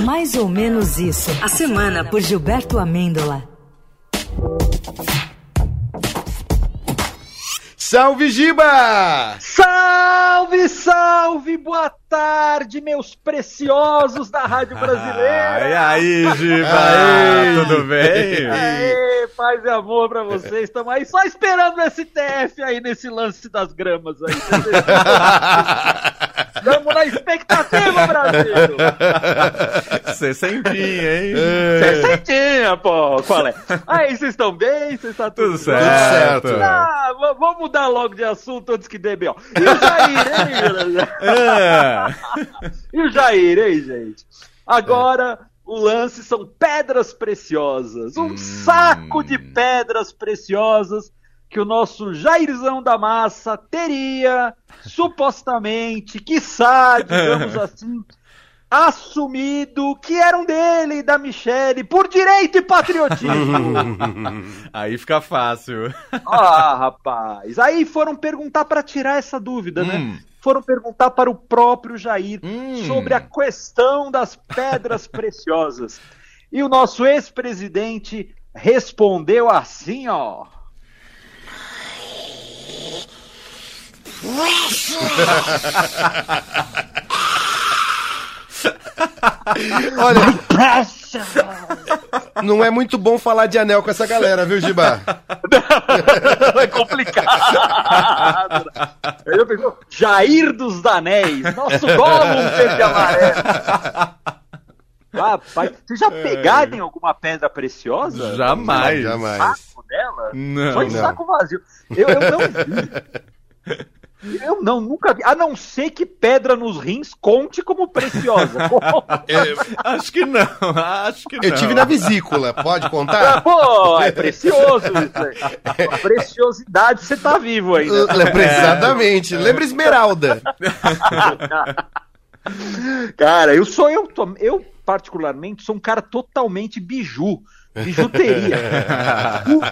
Mais ou menos isso. A semana por Gilberto Amêndola. Salve, Giba! Salve, salve! Boa tarde, meus preciosos da Rádio Brasileira! E aí, Giba? Tudo bem? Aê, paz e amor pra vocês. Estamos aí só esperando o STF aí nesse lance das gramas aí. Estamos na expectativa, Brasil! Sessentinha, hein? Sessentinha, pô! Qual é? Aí, vocês estão bem? Vocês estão tudo, tudo certo? Tudo certo. Ah, vamos mudar logo de assunto antes que dê B.O. E o Jair, hein? É. E o Jair, hein, gente? Agora, o lance são pedras preciosas. Um Hum. saco de pedras preciosas que o nosso Jairzão da Massa teria, supostamente, quiçá, digamos assim, assumido que eram dele e da Michele por direito e patriotismo. Aí fica fácil. ah, rapaz. Aí foram perguntar para tirar essa dúvida, né? Hum. Foram perguntar para o próprio Jair Hum. sobre a questão das pedras preciosas. E o nosso ex-presidente respondeu assim, ó. Olha, não é muito bom falar de anel com essa galera, viu, Giba? é complicado. Eu pensou, Jair dos Anéis, nosso Gollum verde amarelo. Rapaz, vocês já pegaram em alguma pedra preciosa? Jamais. Jamais. saco dela? Não, Só em não. saco vazio. Eu, eu não vi. Eu não, nunca vi. A não ser que pedra nos rins conte como preciosa. Acho que não, acho que não. Eu tive na vesícula, pode Ah, contar? Pô, é precioso isso aí. A preciosidade, você tá vivo ainda. Lembra exatamente. Lembra Esmeralda. Cara, eu sou eu, tô- eu particularmente sou um cara totalmente biju, bijuteria.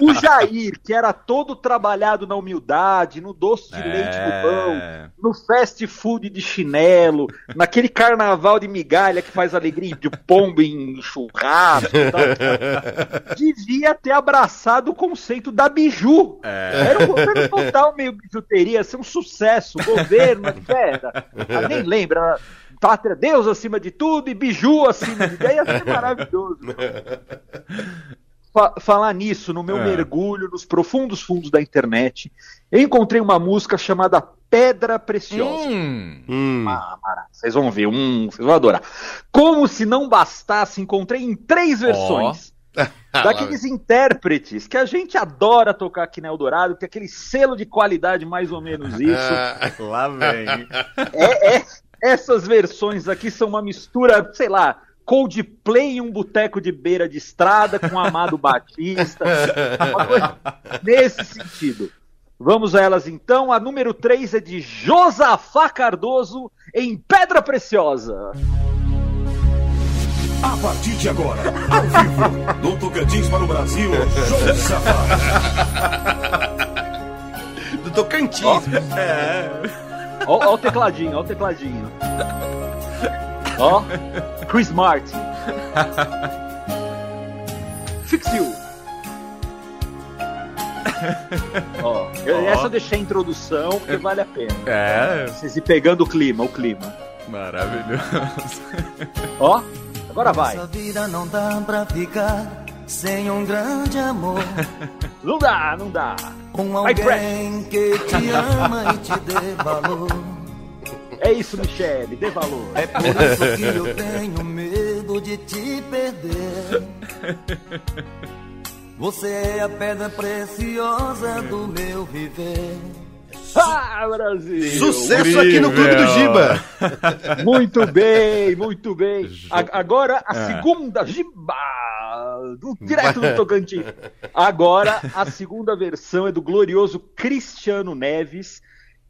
O, o Jair, que era todo trabalhado na humildade, no doce de leite do É. pão, no fast food de chinelo, naquele carnaval de migalha que faz alegria de pombo em churrasco tal, devia ter abraçado o conceito da biju. É. Era um governo total meio bijuteria, ser um sucesso. Governo, era. Ah, nem lembra. era Pátria Deus acima de tudo e biju acima de tudo. Ia ser maravilhoso. Fa- falar nisso, no meu É. mergulho, nos profundos fundos da internet, eu encontrei uma música chamada Pedra Preciosa. Hum. Hum. Ah. Vocês vão ver, um, vocês vão adorar. Como se não bastasse, encontrei em três versões. Daqueles intérpretes que a gente adora tocar aqui na Eldorado, tem aquele selo de qualidade mais ou menos isso. Lá vem. É, é- essas versões aqui são uma mistura, sei lá, Coldplay em um boteco de beira de estrada com Amado Batista. Coisa nesse sentido. Vamos a elas então. A número 3 é de Josafá Cardoso em Pedra Preciosa. A partir de agora, ao vivo, do Tocantins para o Brasil, João Safá. do Tocantins. Ó, ó o tecladinho, ó o tecladinho. Ó, Chris Martin. Fix you. Ó, eu- essa eu deixei a introdução porque vale a pena. É, Vocês ir pegando o clima, o clima. maravilhoso. Ó, agora vai. Essa vida não dá pra ficar sem um grande amor. Não dá, não dá. Com alguém que te ama e te dê valor. É isso, Michele, dê valor. É por isso que eu tenho medo de te perder. Você é a pedra preciosa do meu viver. Ah, Brasil! Sucesso aqui no Clube do Giba. Muito bem, muito bem. A- agora a É. segunda giba do direto do Tocantins. Agora a segunda versão é do glorioso Cristiano Neves.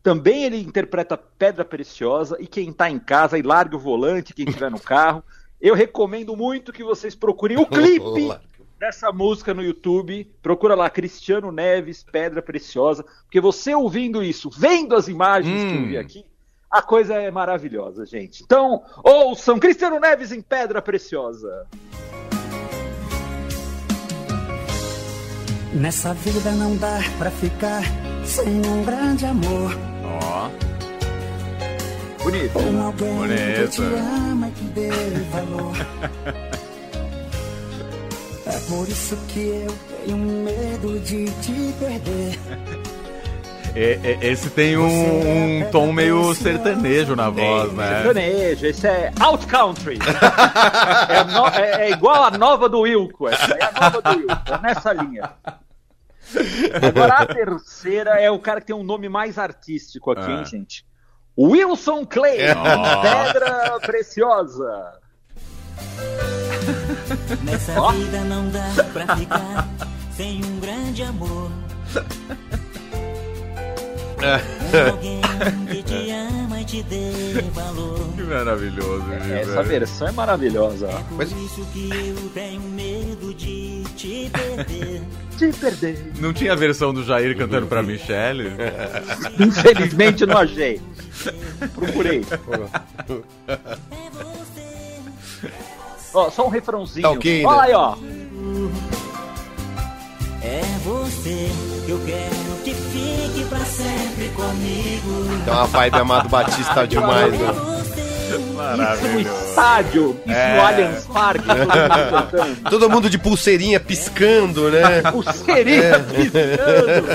Também ele interpreta Pedra Preciosa e quem tá em casa e larga o volante, quem estiver no carro, eu recomendo muito que vocês procurem o clipe dessa música no YouTube. Procura lá Cristiano Neves, Pedra Preciosa, porque você ouvindo isso, vendo as imagens que eu vi aqui, A coisa é maravilhosa, gente. Então, ouçam Cristiano Neves em Pedra Preciosa. Nessa vida não dá pra ficar sem um grande amor. Ó, Bonito. Com alguém Bonito. que te ama e que dê valor. É por isso que eu tenho medo de te perder. e- e- esse tem um, um tom meio sertanejo na voz, né? Sertanejo, esse é Out Country. é, a no- é- é igual a nova do Wilco. Essa é a nova do Wilco, é nessa linha. Agora a terceira é o cara que tem um nome mais artístico aqui, Ah. hein, gente? Wilson Clay, Ó. Pedra Preciosa. Nessa Ó. vida não dá pra ficar sem um grande amor. Com alguém que dê valor. Que maravilhoso, viu, Essa velho? versão é maravilhosa. ó. Por isso que eu tenho medo de te perder. Te perder. Não tinha a versão do Jair cantando pra Michelle? Infelizmente não achei. Procurei. Ó, só um refrãozinho. Tá ok, Olha né? aí, ó. É você eu quero que fique pra sempre comigo. Tem uma vibe Amado Batista demais, né? Isso no Maravilhoso. estádio, isso É. no Allianz Parque, todo mundo cantando. Todo mundo de pulseirinha piscando, né? Pulseirinha piscando.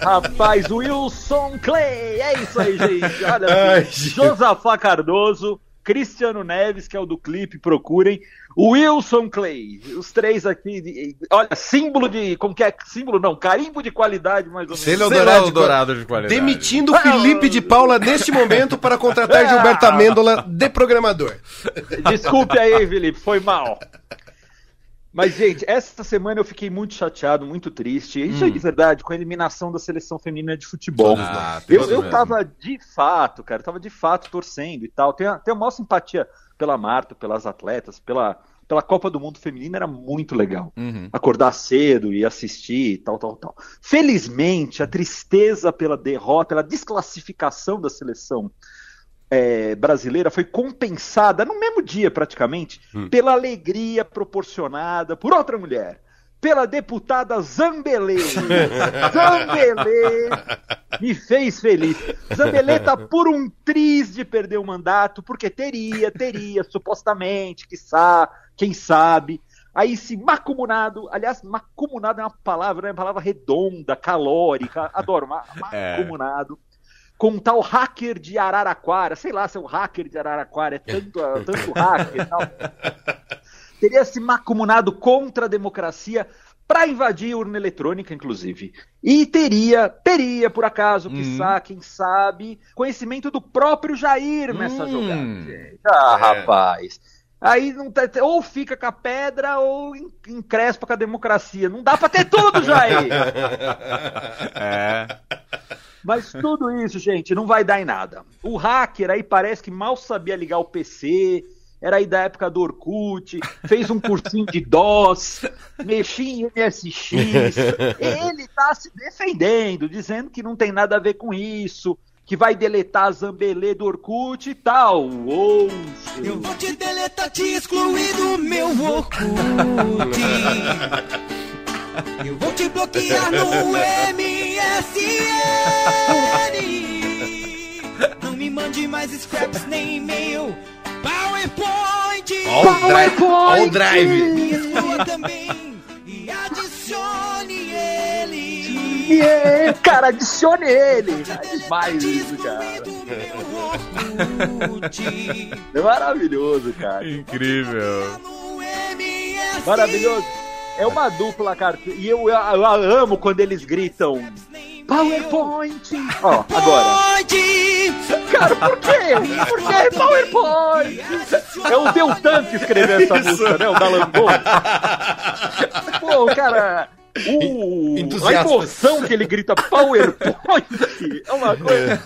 Rapaz, Wilson Clay. É isso aí, gente. Olha Ai. Josafá Cardoso, Cristiano Neves, que é o do clipe, procurem. Wilson Clay. Os três aqui. de- Olha, símbolo de. Como que é? Símbolo não, carimbo de qualidade, mais ou menos. Selo Selo Eldorado de- qualidade. Demitindo o Felipe de Paula neste momento para contratar Gilberto Amêndola de programador. Desculpe aí, Felipe, foi mal. Mas, gente, essa semana eu fiquei muito chateado, muito triste. Isso é de verdade, com a eliminação da seleção feminina de futebol. Ah, eu, eu tava de fato, cara, tava de fato torcendo e tal. Tenho, tenho a maior simpatia pela Marta, pelas atletas, pela, pela Copa do Mundo Feminina, era muito legal. Uhum. Acordar cedo e assistir e tal, tal, tal. Felizmente, a tristeza pela derrota, pela desclassificação da seleção é, brasileira foi compensada no mesmo dia, praticamente, pela alegria proporcionada por outra mulher. Pela deputada Zambelê. Zambelê me fez feliz. Zambelê tá por um triz de perder o mandato, porque teria, teria, supostamente, quiçá, quem sabe. Aí esse macumunado, aliás, macumunado é uma palavra, é uma palavra redonda, calórica, adoro, ma- É. Com um tal hacker de Araraquara, sei lá se é um hacker de Araraquara, é tanto, tanto hacker e tal. Teria se macumunado contra a democracia para invadir a urna eletrônica, inclusive. E teria, teria, por acaso, quiçá, quem sabe, conhecimento do próprio Jair nessa Hum. jogada. gente. Ah, rapaz. Aí não tá, ou fica com a pedra ou en- encrespa com a democracia. Não dá pra ter tudo, Jair. É. Mas tudo isso, gente, não vai dar em nada. O hacker aí parece que mal sabia ligar o PC, era aí da época do Orkut, fez um cursinho de DOS, mexia em MSX. Ele tá se defendendo, dizendo que não tem nada a ver com isso, que vai deletar a Zambelê do Orkut e tal. Ouço. Eu vou te deletar, te excluir do meu Orkut. Eu vou te bloquear no MSN. Não me mande mais scraps nem e-mail. PowerPoint. Drive. Ó o drive. Me exclua também e adicione ele. É, cara, adicione ele. É demais Te isso, cara. É maravilhoso, cara. Incrível. Maravilhoso. É uma dupla, cara. E eu, eu, eu amo quando eles gritam PowerPoint. Ó, agora. Pode! Cara, por quê? Por que PowerPoint? É o Deltan que escreveu essa música, né? O da Lambon. Pô, cara. O, a emoção que ele grita PowerPoint é uma coisa.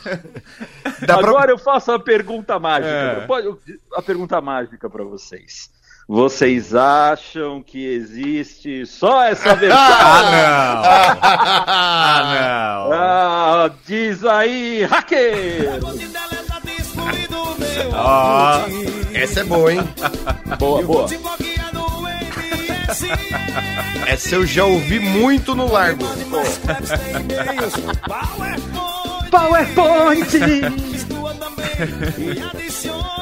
Dá pra- Agora eu faço a pergunta mágica. É. Pode, a pergunta mágica pra vocês. Vocês acham que existe só essa versão? Ah, não! Ah, não! Ah, diz aí, hacker! Ó, Essa é boa, hein? Boa, boa. Essa eu já ouvi muito no largo. PowerPoint!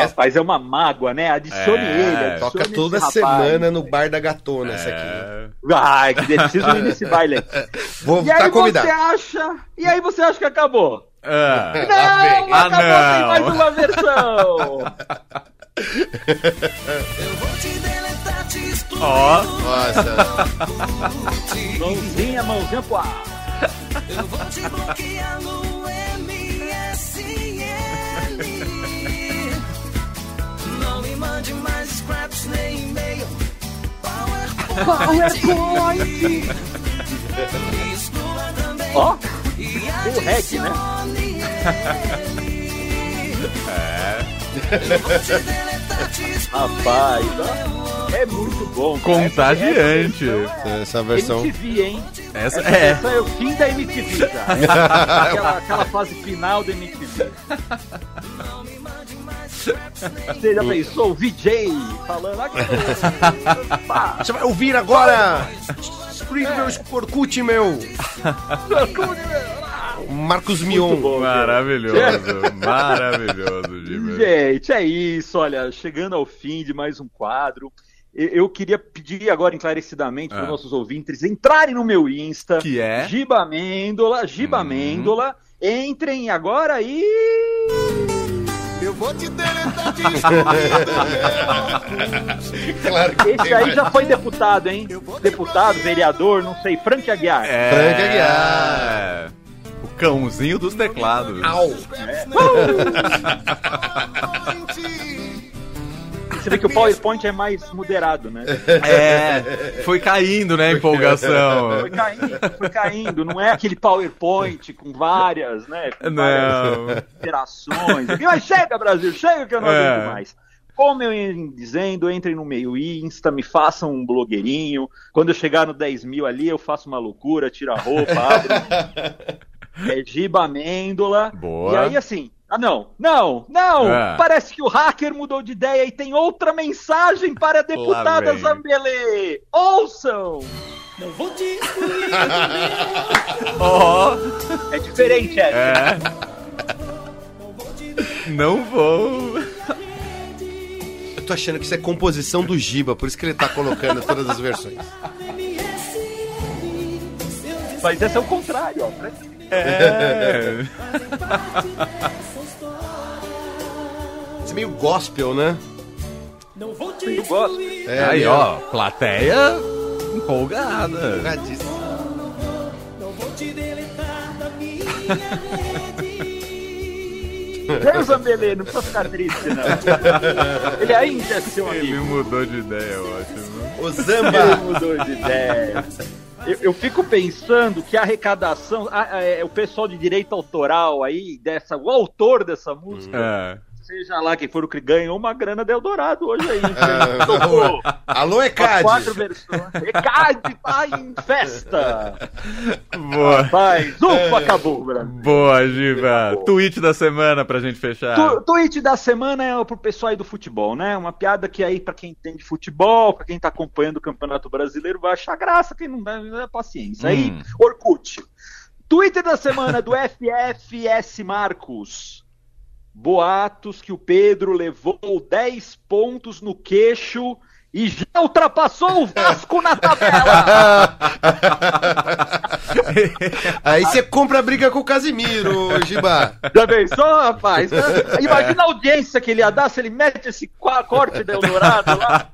Rapaz, é uma mágoa, né? Adicione É, ele. adicione Toca toda rapaz. semana no bar da gatona essa aqui. é... Ai, que preciso ir nesse baile. Vou E aí estar você convidado. acha. E aí você acha que acabou? Ah, Não. Ah, acabou, tem não. mais uma versão! ó, Nossa. Mãozinha, mãozinha pro ar. Ó, o rec, né? Rapaz, ó, é muito bom. cara. contagiante. Essa versão. MTV, hein? Essa Essa, é. essa é o fim da MTV já. aquela, aquela fase final da MTV. Você já pensou o VJ falando aqui? Você vai ouvir agora! Screen meu Orkut, meu! Marcos Mion. bom. Maravilhoso, maravilhoso. Gente, é isso. Olha, chegando ao fim de mais um quadro. Eu queria pedir agora encarecidamente para Ah. os nossos ouvintes entrarem no meu Insta. Que é? Giba Amêndola, Giba Hum. Amêndola. Entrem agora e. Claro que Esse tem aí mais. já foi deputado, hein? Deputado, vereador, não sei, Frank Aguiar. É, Frank Aguiar. O cãozinho dos teclados. Au! Você vê que o PowerPoint é mais moderado, né? É, foi caindo, né, a empolgação. Foi caindo, foi caindo. Não é aquele PowerPoint com várias, né? Com várias Não. interações. Mas chega, Brasil, chega que eu não É. aguento mais. Como eu ia dizendo, entrem no meio Insta, me façam um blogueirinho. Quando eu chegar no 10 mil ali, eu faço uma loucura, tiro a roupa, abro. É Giba Amêndola. Boa. E aí, assim. Ah, não, não, não! É. Parece que o hacker mudou de ideia e tem outra mensagem para a deputada. Zambelê. Ouçam! Ó, É diferente, é. é. Não vou. Eu tô achando que isso é composição do Giba, por isso que ele tá colocando todas as versões. Mas esse é o contrário, ó. né? É. É meio gospel, né? Eu gosto. É, Aí, meio- ó, plateia empolgada. Empolgadíssimo. Vem o Zambelê, não precisa ficar triste, não. Ele ainda é seu Ele amigo. mudou de ideia, ótimo. O Ele Zamba! mudou de ideia. Eu, eu fico pensando que a arrecadação, a- a- é, o pessoal de direito autoral aí, dessa, o autor dessa música, É. seja lá quem for o que ganhou uma grana de Eldorado hoje aí. Tocou Alô, Ecad! quatro versões. Ecade tá em festa! Boa. Rapaz, ufa, acabou, Brasil. Boa, Giva. Tweet da semana pra gente fechar. Tu, tweet da semana é pro pessoal aí do futebol, né? Uma piada que aí, pra quem entende futebol, pra quem tá acompanhando o Campeonato Brasileiro, vai achar graça, quem não dá, não dá paciência. Aí, Hum. Orkut. Twitter da semana do FFS Marcos. Boatos que o Pedro levou 10 pontos no queixo e já ultrapassou o Vasco na tabela. Aí você compra a briga com o Casimiro, Giba. Já pensou, rapaz? Imagina a audiência que ele ia dar se ele mete esse corte da Eldorado lá.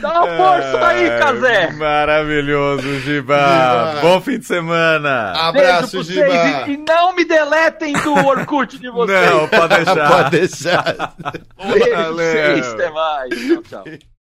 Dá uma força aí, É, Casé. Maravilhoso, Giba. Bom fim de semana. Abraço, Beijo Giba. pra vocês e, e não me deletem do Orkut de vocês. Não, pode deixar. Pode deixar. Beijo pra vocês, até mais. Tchau, tchau.